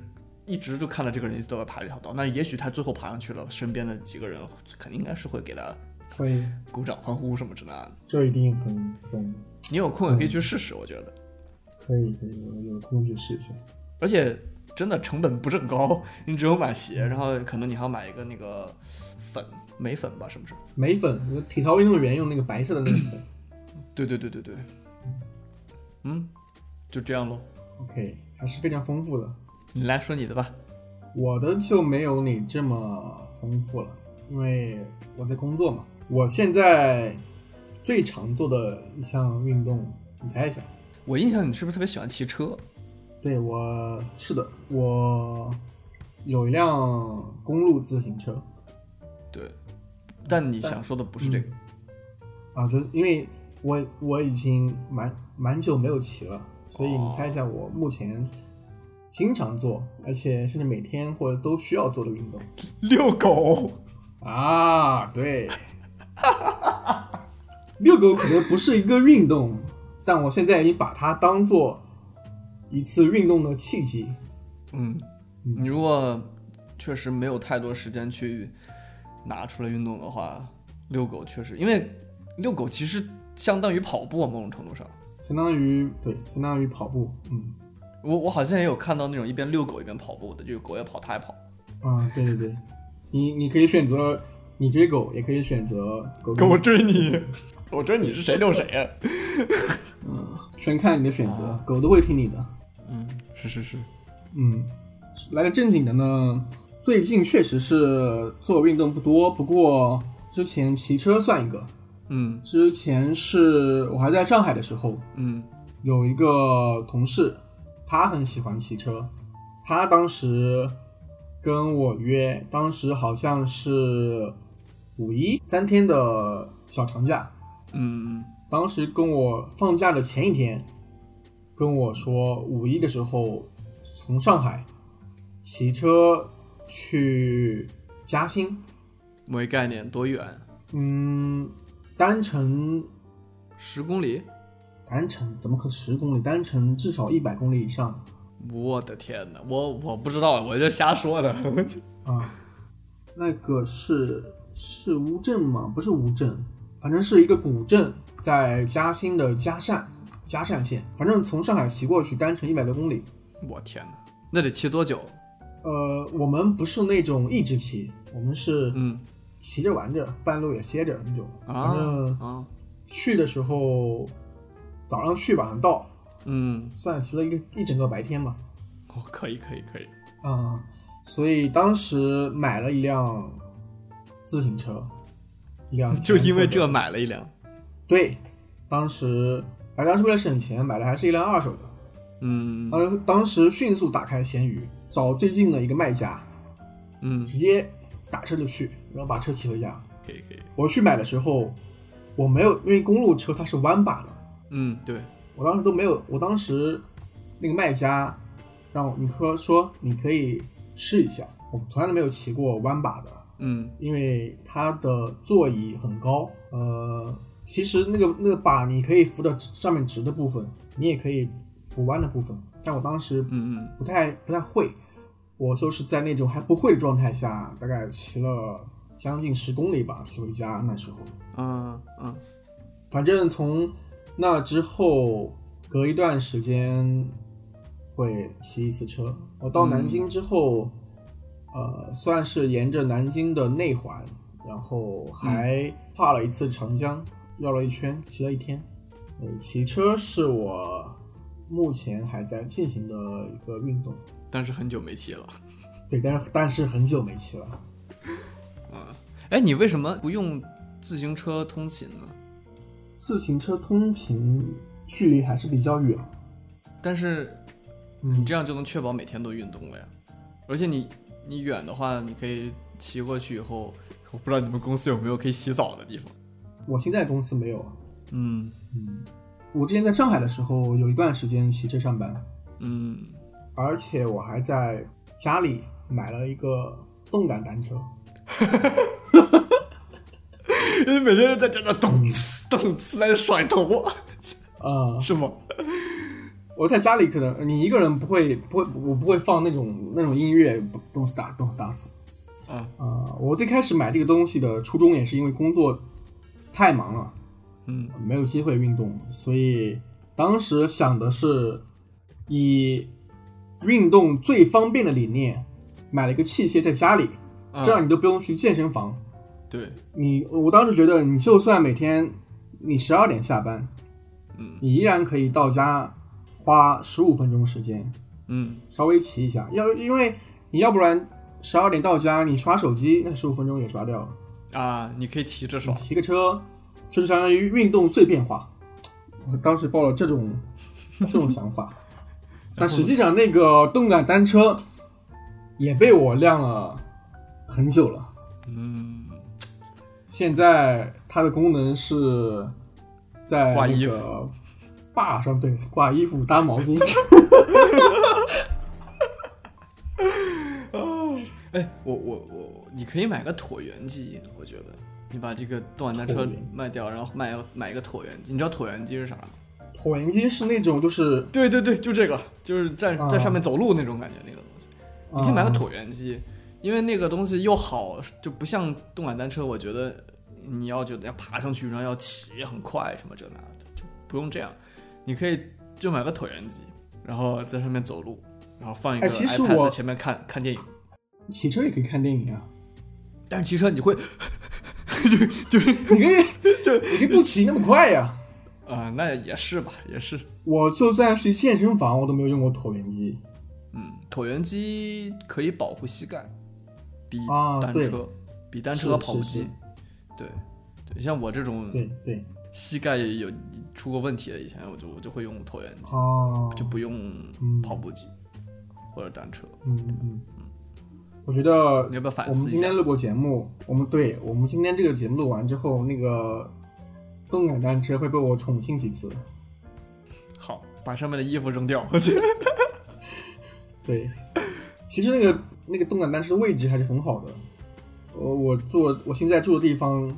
一直就看到这个人一直都在爬这条道，那也许他最后爬上去了，身边的几个人肯定应该是会给他会，鼓掌欢呼什么之类的。这一定很很你有空也可以去试试，我觉得。可以，可以，我有空去试一下。而且真的成本不是很高，你只有买鞋，然后可能你还要买一个那个粉眉粉吧，是不是？眉粉，体操运动员用那个白色的那个粉。<clears throat> 对对对对对，嗯，就这样喽。OK，还是非常丰富的。你来说你的吧。我的就没有你这么丰富了，因为我在工作嘛。我现在最常做的一项运动，你猜一下？我印象你是不是特别喜欢骑车？对我是的，我有一辆公路自行车对，但你想说的不是这个。啊，就因为我我已经蛮蛮久没有骑了，所以你猜一下我目前经常做，而且甚至每天或者都需要做的运动遛狗。啊？对，<laughs> 遛狗可能不是一个运动，但我现在已经把它当做一次运动的契机。嗯，你如果确实没有太多时间去拿出来运动的话，遛狗确实，因为遛狗其实相当于跑步，某种程度上。相当于对，相当于跑步，嗯，我我好像也有看到那种一边遛狗一边跑步的，就是狗也跑，它也跑。啊，对对对，你你可以选择你追狗，也可以选择狗狗追你，<laughs> 我追你是谁遛谁啊？全看你的选择，狗都会听你的。嗯，是是是，嗯，来个正经的呢，最近确实是做运动不多，不过之前骑车算一个。嗯。之前是我还在上海的时候，嗯。有一个同事，他很喜欢骑车，他当时跟我约，当时好像是五一三天的小长假，嗯当时跟我放假的前一天，跟我说五一的时候从上海骑车去嘉兴，没概念，多远？嗯，单程十公里？单程怎么可十公里？单程至少一百公里以上我的天哪，我我不知道，我就瞎说的。<laughs> 啊！那个是是乌镇吗？不是乌镇，反正是一个古镇，在嘉兴的嘉善嘉善县。反正从上海骑过去，单程一百多公里。我天哪，那得骑多久？呃，我们不是那种一直骑，我们是嗯骑着玩着，半路也歇着那种。反啊正啊去的时候早上去，晚上到，嗯，算骑了一个一整个白天吧。哦，可以可以可以。啊、所以当时买了一辆自行车，一辆 <laughs> 就因为这买了一辆。对，当时而当时为了省钱，买的还是一辆二手的。嗯当当时迅速打开闲鱼，找最近的一个卖家，嗯，直接打车就去，然后把车骑回家。可以可以。我去买的时候，我没有，因为公路车它是弯把的，嗯，对，我当时都没有，我当时那个卖家让我你说说你可以试一下，我从来都没有骑过弯把的，嗯因为它的座椅很高，呃，其实那个那个把你可以扶的上面直的部分，你也可以扶弯的部分，但我当时嗯嗯不太不太会，我就是在那种还不会的状态下，大概骑了将近十公里吧，骑回家那时候。嗯嗯反正从那之后，隔一段时间会骑一次车。我到南京之后，呃，算是沿着南京的内环，然后还跨了一次长江，绕了一圈，骑了一天。呃，骑车是我目前还在进行的一个运动。但是很久没骑了。<laughs> 对，但是但是很久没骑了。哎，你为什么不用自行车通勤呢？自行车通勤距离还是比较远。但是嗯你这样就能确保每天都运动了呀。而且你你远的话，你可以骑过去以后，我不知道你们公司有没有可以洗澡的地方。我现在公司没有。嗯嗯，我之前在上海的时候，有一段时间骑车上班，嗯，而且我还在家里买了一个动感单车。<laughs> 因为每天在家那动次动次在那甩头，啊、<laughs> 是吗？我在家里可能你一个人不会不会，我不会放那种那种音乐，don't start don't start。啊啊、我最开始买这个东西的初衷也是因为工作太忙了，嗯。没有机会运动，所以当时想的是以运动最方便的理念，买了一个器械在家里，啊这样你都不用去健身房。对，你我当时觉得，你就算每天你十二点下班，嗯。你依然可以到家花十五分钟时间嗯。稍微骑一下，要因为你要不然十二点到家，你刷手机那十五分钟也刷掉了。啊，你可以骑着你爽。骑个车就是相当于运动碎片化。我当时抱了这种这种想法，<laughs> 但实际上那个动感单车也被我晾了很久了。嗯，现在它的功能是在挂衣那个把上，对，挂衣服、搭毛巾。<laughs> <laughs> 哎，我我我，你可以买个椭圆机，我觉得你把这个动感单车卖掉，然后买买一个椭圆机。你知道椭圆机是啥吗？椭圆机是那种就是对对对，就这个，就是在啊在上面走路那种感觉，那个东西。你可以买个啊椭圆机，因为那个东西又好，就不像动感单车，我觉得你要觉得要爬上去，然后要骑很快什么这那的，就不用这样。你可以就买个椭圆机，然后在上面走路，然后放一个 iPad 我在前面看看电影。骑车也可以看电影啊。但是骑车你会 <laughs> 就就是你可以就你可以不骑那么快呀。啊、那也是吧，也是。我就算是健身房，我都没有用过椭圆机。嗯，椭圆机可以保护膝盖，比单车、比单车和跑步机。对对，像我这种对对，膝盖有出过问题的，以前我就我就会用椭圆机，哦，就不用嗯跑步机、或者单车。嗯嗯嗯。我觉得你要不要反我们今天？录过节目，我们对我们今天这个节目录完之后，那个动感单车会被我宠幸几次。<laughs> 好，把上面的衣服扔掉。对，其实那个那个动感单车的位置还是很好的。呃，我坐我现在住的地方，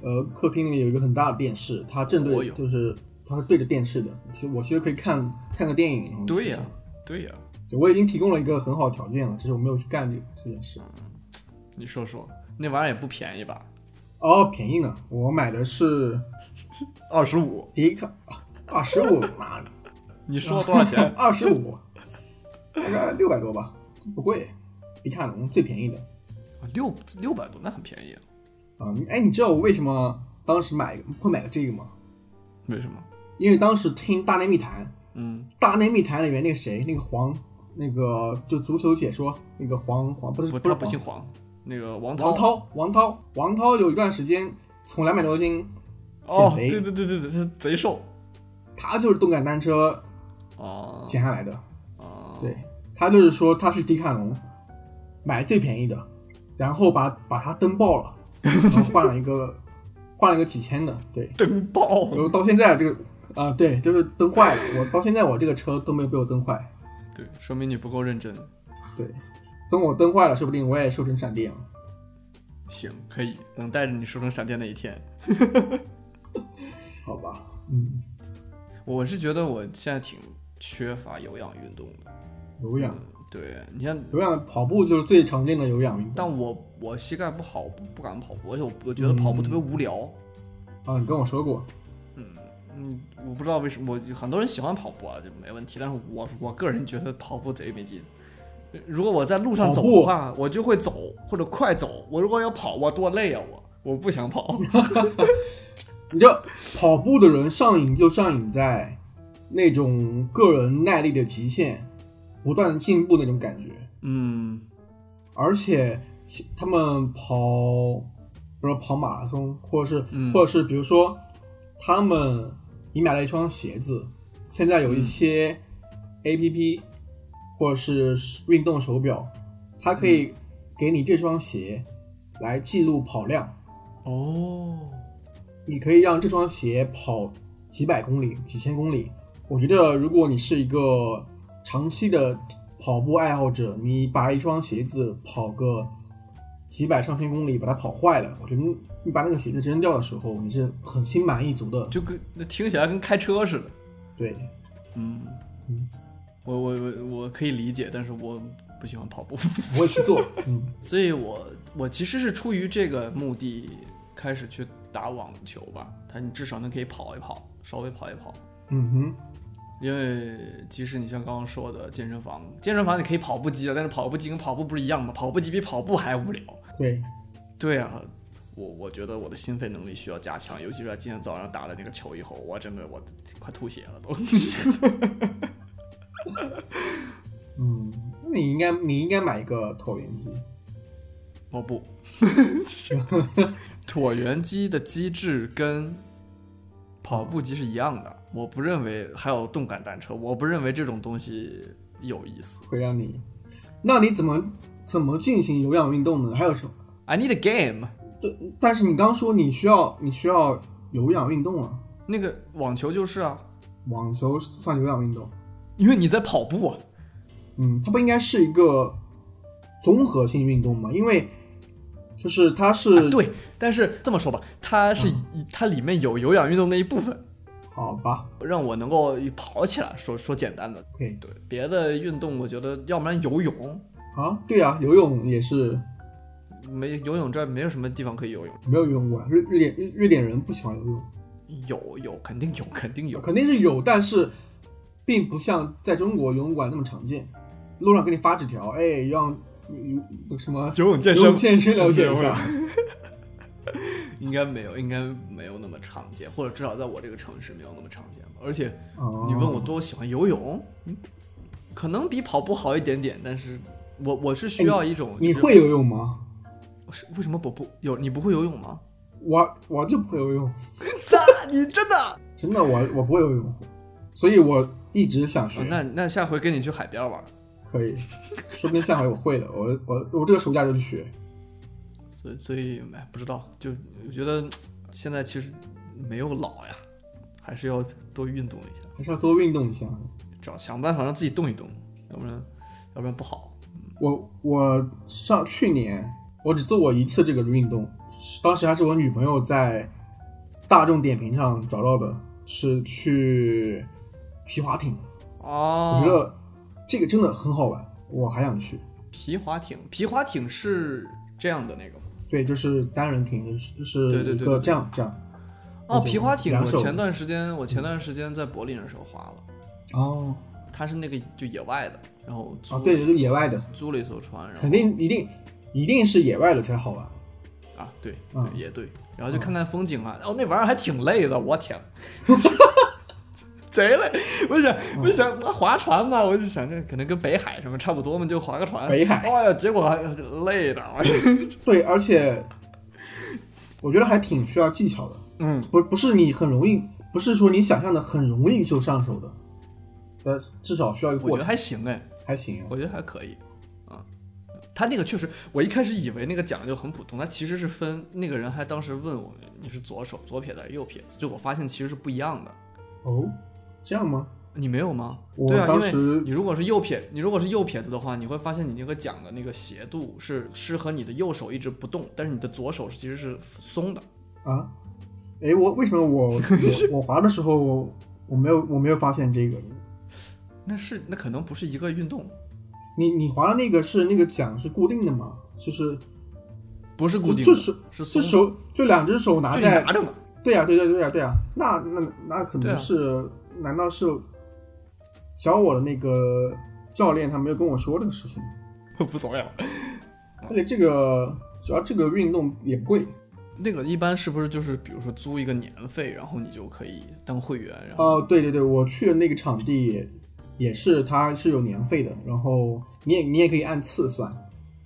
呃，客厅里有一个很大的电视，它正对我就是它是对着电视的。其实我其实可以看看个电影。对呀、对呀、对我已经提供了一个很好的条件了，只是我没有去干这个这件事。你说说，那玩意儿也不便宜吧？哦，便宜呢，我买的是 <laughs> 二十五。迪卡二十五，妈的，你说多少钱？<laughs> 二十五，大概六百多吧，不贵。迪卡侬最便宜的六六百多，那很便宜啊。啊！你哎，你知道我为什么当时买会买这个吗？为什么？因为当时听《大内密谈》，《嗯，大内密谈》里面那个谁，那个黄，那个就足球解说那个黄黄不是不，是不姓黄，那个王涛。王涛，王涛，王涛有一段时间从两百多斤哦，减肥对对对对对，他贼瘦。他就是动感单车哦减下来的。哦，对他就是说他去迪卡侬买最便宜的，然后把把它蹬爆了，然后换了一个换了一个几千的，对，<laughs> 蹬爆然后到现在这个啊，对，就是蹬坏了，我到现在我这个车都没有被我蹬坏。对，说明你不够认真。对，等我灯坏了，说不定我也瘦成闪电了。行，可以，等带着你瘦成闪电那一天。<laughs> 好吧，嗯，我是觉得我现在挺缺乏有氧运动的。有氧，对你像，有氧跑步就是最常见的有氧运动。但我我膝盖不好，不不敢跑步，而且我我觉得跑步特别无聊。啊，你跟我说过。嗯，我不知道为什么，我很多人喜欢跑步啊，就没问题。但是我我个人觉得跑步贼没劲。如果我在路上走的话，我就会走或者快走。我如果要跑，我多累啊！我我不想跑。<laughs> 你知道，跑步的人上瘾就上瘾在那种个人耐力的极限，不断进步那种感觉。嗯，而且他们跑，比如说跑马拉松，或者是，嗯或者是比如说他们，你买了一双鞋子，现在有一些 A P P、或者是运动手表，它可以给你这双鞋来记录跑量。哦，你可以让这双鞋跑几百公里、几千公里。我觉得，如果你是一个长期的跑步爱好者，你把一双鞋子跑个几百上千公里，把它跑坏了，我觉得你把那个鞋子扔掉的时候，你是很心满意足的。就跟那听起来跟开车似的。对，嗯嗯，我我我我可以理解，但是我不喜欢跑步，<laughs> 不会去做。嗯，<laughs> 所以我我其实是出于这个目的开始去打网球吧。它你至少能可以跑一跑，稍微跑一跑。嗯哼，因为即使你像刚刚说的健身房，健身房你可以跑步机啊，但是跑步机跟跑步不是一样吗？跑步机比跑步还无聊。对，对啊，我我觉得我的心肺能力需要加强，尤其是在今天早上打了那个球以后，我真的我快吐血了都。<laughs> 嗯，那你应该你应该买一个椭圆机。哦不，<laughs> 椭圆机的机制跟跑步机是一样的。我不认为还有动感单车，我不认为这种东西有意思。会让你，那你怎么怎么进行有氧运动呢？还有什么？I need a game。但是你刚说你需要你需要有氧运动啊，那个网球就是啊，网球算有氧运动。因为你在跑步啊。嗯，它不应该是一个综合性运动吗？因为就是它是、啊对，但是这么说吧，它是、它里面有有氧运动那一部分，好吧让我能够跑起来。说说简单的对别的运动，我觉得要不然游泳，啊，对啊，游泳也是没游泳这儿没有什么地方可以游泳。没有游泳馆，瑞瑞典瑞瑞典人不喜欢游泳，有有肯定有肯定有，肯定是有，但是并不像在中国游泳馆那么常见。路上给你发纸条，哎，让游什么游泳健游泳健身了解一下。<laughs> 应该没有，应该没有那么常见，或者至少在我这个城市没有那么常见吧。而且哦你问我多喜欢游泳，嗯可能比跑步好一点点，但是我我是需要一种、就是你会游泳吗？是为什么不不有你不会游泳吗？我我就不会游泳，咋？<laughs> 你真的？真的我我不会游泳，所以我一直想学。哦那那下回跟你去海边玩。可以，说不定下回我会的，我我我这个暑假就去学。所以所以哎，不知道，就我觉得现在其实没有老呀，还是要多运动一下，还是要多运动一下。找想办法让自己动一动，要不然要不然不好。我我上去年我只做过一次这个运动，当时还是我女朋友在大众点评上找到的，是去皮划艇。哦我觉得这个真的很好玩，我还想去。皮划艇，皮划艇是这样的那个吗？对，就是单人艇，就是就是对对对这样这样。哦，皮划艇，我前段时间我前段时间在柏林的时候划了，哦，它是那个就野外的，然后租、啊，对，就是野外的，租了一艘船，然后肯定一定一定是野外的才好玩。啊，对也对，然后就看看风景啊，哦，那玩意儿还挺累的，我天，贼累！我就想，我就想划船嘛，我就想这可能跟北海什么差不多嘛，就划个船。北海哎呀，结果还累的，对，而且我觉得还挺需要技巧的，嗯，不不是你很容易，不是说你想象的很容易就上手的，呃，至少需要一个我觉得，还行哎，还行啊。我觉得还可以啊。他那个确实，我一开始以为那个讲究很普通，他其实是分那个人还当时问我你是左手左撇子还是右撇子，就我发现其实是不一样的。哦，这样吗？你没有吗？我对啊，因为当时你如果是右撇，你如果是右撇子的话，你会发现你那个桨的那个斜度是适合你的右手一直不动，但是你的左手其实是松的。啊，哎，我为什么我 <laughs> 我我滑的时候我没有我没有发现这个？那是那可能不是一个运动，你你划的那个是那个桨是固定的吗？就是不是固定的，就是是手就两只手拿在拿着嘛。对呀、对呀、对呀、对呀、那那那可对啊能是、难道是教我的那个教练他没有跟我说这个事情？<laughs> 无所谓了。而且这个主要这个运动也不贵，那个一般是不是就是比如说租一个年费，然后你就可以当会员，然后哦，对对对，我去的那个场地也也是，它是有年费的，然后你也你也可以按次算。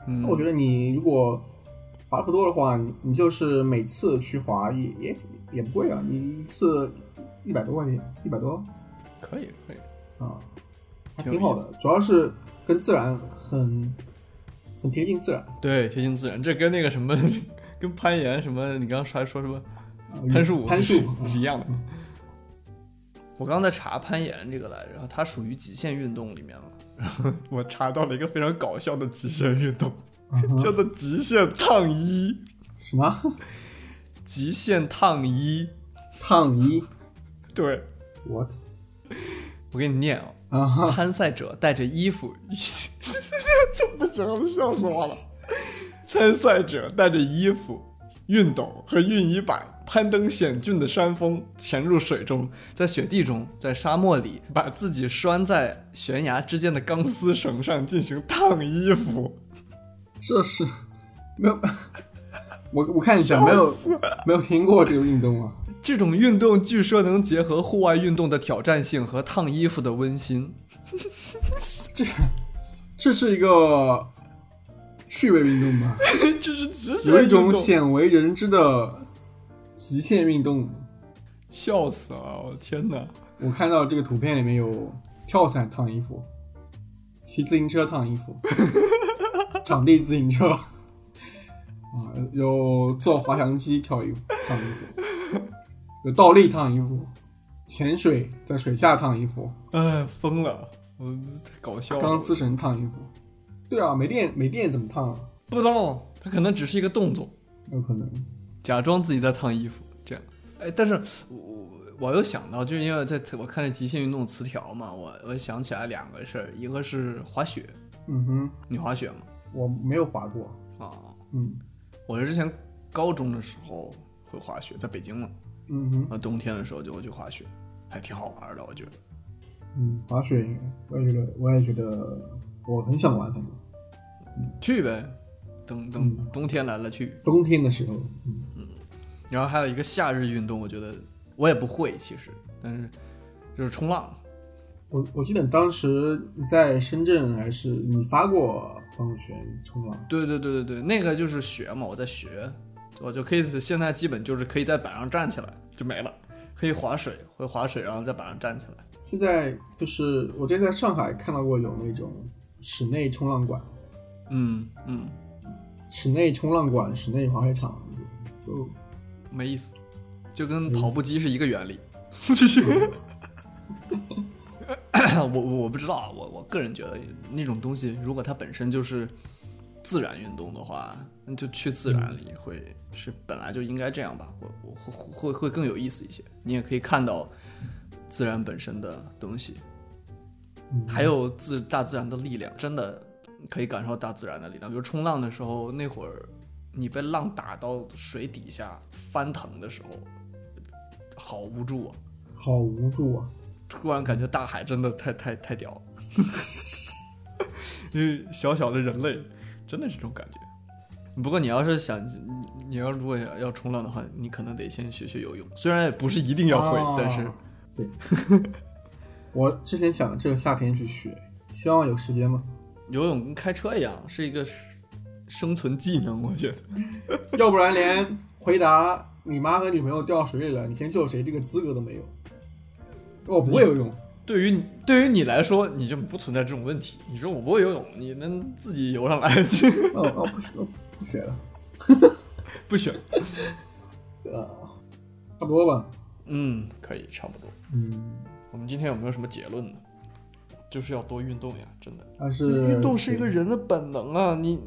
嗯那我觉得你如果划的不多的话，你你就是每次去划也也也不贵啊，你一次一百多块钱，一百多可以可以。啊，还挺好的。主要是跟自然很很贴近自然。对，贴近自然，这跟那个什么，<laughs> 跟攀岩什么，你刚还说什么啊攀树攀树是 <laughs> 是一样的。我刚刚在查攀岩这个来着，然后它属于极限运动里面了。然 <laughs> 后我查到了一个非常搞笑的极限运动，嗯叫做极限烫衣。什么极限烫衣，烫衣 <laughs> 对？What？我给你念啊、啊哈，参赛者带着衣服，<laughs> 这不行了，笑死我了。参赛者带着衣服、熨斗和熨衣板，攀登险峻的山峰，潜入水中，在雪地中，在沙漠里，把自己拴在悬崖之间的钢丝绳上进行烫衣服。这是没有。<laughs> 我我看一下没有没有听过这个运动啊？这种运动据说能结合户外运动的挑战性和烫衣服的温馨。<laughs> 这这是一个趣味运动吧？<laughs> 这是极限有一种鲜为人知的极限运动。笑死了！我天哪！我看到这个图片里面有跳伞烫衣服，骑自行车烫衣服，<laughs> 场地自行车，啊，有坐滑翔机跳衣服烫衣服，有倒立烫衣服，潜水在水下烫衣服，哎，疯了！我太搞笑了。钢丝绳烫衣服。对啊，没电没电怎么烫啊？不知道，它可能只是一个动作，有可能。假装自己在烫衣服，这样。哎，但是我我又想到，就是因为在我看这极限运动词条嘛，我我想起来两个事儿，一个是滑雪，嗯哼，你滑雪吗？我没有滑过。啊，嗯我是之前高中的时候会滑雪，在北京嘛，嗯哼那冬天的时候就会去滑雪，还挺好玩的，我觉得。嗯，滑雪我也觉得我也觉得我很想玩，反正去呗，等等嗯冬天来了去。冬天的时候，嗯然后还有一个夏日运动，我觉得我也不会，其实，但是就是冲浪。我我记得当时你在深圳还是你发过朋友圈冲浪，对对对对对，那个就是学嘛，我在学，我就可以现在基本就是可以在板上站起来就没了，可以划水，会划水，然后在板上站起来。现在就是我之前在上海看到过有那种室内冲浪馆、嗯嗯，室内冲浪馆、室内滑雪场，就没意思，就跟跑步机是一个原理。<laughs> 我我我不知道啊，我我个人觉得那种东西，如果它本身就是自然运动的话，那就去自然里会是本来就应该这样吧。我我会会会更有意思一些，你也可以看到自然本身的东西，嗯还有自大自然的力量，真的可以感受到大自然的力量。比如冲浪的时候，那会儿你被浪打到水底下翻腾的时候，好无助啊！好无助啊！突然感觉大海真的太太太屌了，<laughs> 因为小小的人类真的是这种感觉。不过你要是想，你你要如果要要冲浪的话，你可能得先学学游泳，虽然也不是一定要会，哦但是对，我之前想这个夏天去学，希望有时间吗。游泳跟开车一样，是一个生存技能，<laughs> 我觉得。<laughs> 要不然连回答你妈和女朋友掉水里了，你先救谁这个资格都没有。我不会游泳，对于你对于你来说，你就不存在这种问题。你说我不会游泳，你能自己游上来，<laughs> 哦哦不学了不学了，不选。呃，差不多吧。嗯，可以，差不多。嗯，我们今天有没有什么结论呢？就是要多运动呀，真的。但是运动是一个人的本能啊，你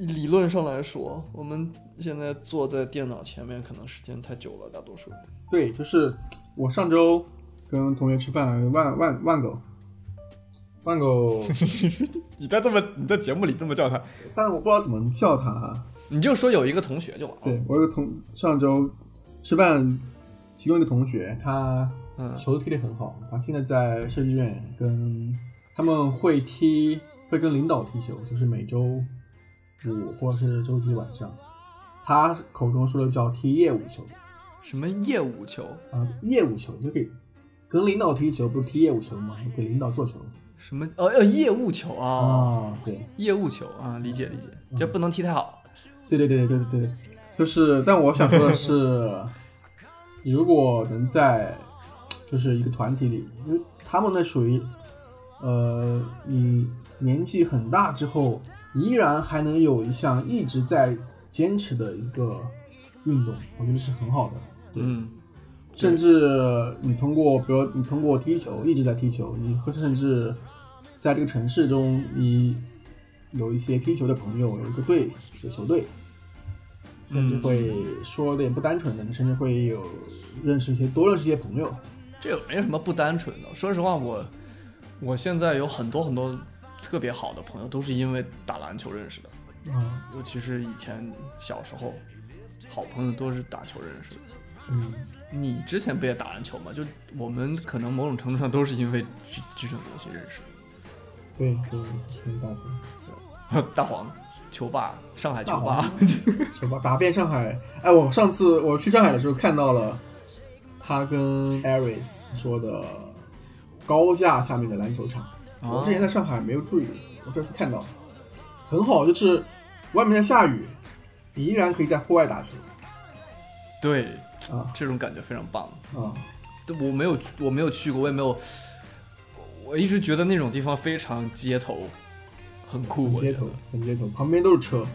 理论上来说，我们现在坐在电脑前面，可能时间太久了，大多数。对，就是我上周跟同学吃饭，万万万狗，万狗，<laughs> 你在这么你在节目里这么叫他，但我不知道怎么叫他啊。你就说有一个同学就完了。对我有个同上周吃饭，其中一个同学他嗯球踢得很好，他现在在设计院跟他们会踢，会跟领导踢球，就是每周五或者是周几晚上，他口中说的叫踢业务球什么业务球？啊，业务球就给跟领导踢球，不是踢业务球吗？给领导做球什么呃呃业务球啊？哦，对。业务球啊，理解理解，就不能踢太好。对对对对对对对，就是，但我想说的是，你如果能在就是一个团体里，因为他们那属于，呃，你年纪很大之后，依然还能有一项一直在坚持的一个运动，我觉得是很好的。嗯，甚至你通过，比如你通过踢球一直在踢球，你甚至在这个城市中，你有一些踢球的朋友，有一个队，有球队，甚至会说的也不单纯的，你甚至会有认识一些多认识一些朋友。这个没什么不单纯的。说实话，我我现在有很多很多特别好的朋友，都是因为打篮球认识的。啊，尤其是以前小时候，好朋友都是打球认识的。嗯，你之前不也打篮球吗？就我们可能某种程度上都是因为这这种东西认识对对，很大黄，大黄，球霸，上海球霸球霸打遍上海。哎，我上次我去上海的时候看到了他跟 Aris 说的高架下面的篮球场。我之前在上海没有注意，我这次看到了，很好，就是外面在下雨，你依然可以在户外打球对，啊这种感觉非常棒。啊！我没有，我没有去过，我也没有，我一直觉得那种地方非常街头，很酷。街头，很街头，旁边都是车，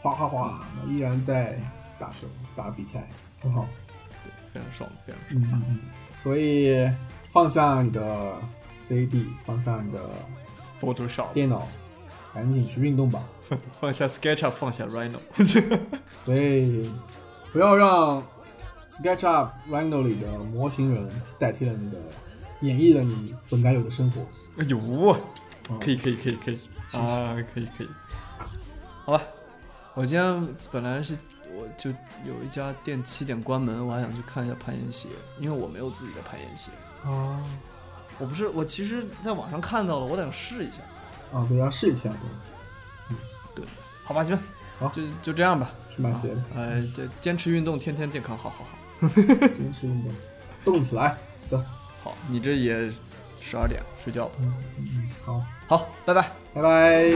哗哗哗，依然在打球打比赛，很好。对非常爽，非常爽。嗯嗯，所以放下你的 CD，放下你的 Photoshop，电脑，赶紧去运动吧。<laughs> 放下 SketchUp，放下 Rhino。<laughs> 对，不要让 SketchUp Rhino 里的模型人代替了你的，演绎了你本该有的生活。哎呦，可以可以可以可以啊，可以可以。好吧，我今天本来是我就有一家店七点关门，我还想去看一下攀岩鞋，因为我没有自己的攀岩鞋。啊我不是，我其实在网上看到了，我想试一下。啊，对，要试一下，嗯对，好吧，行，好就就这样吧。去买鞋的，呃，这坚持运动，天天健康，好好好。<laughs> 坚持运动，动起来。走，好，你这也十二点睡觉吧。嗯嗯嗯，好，好，拜拜。拜拜。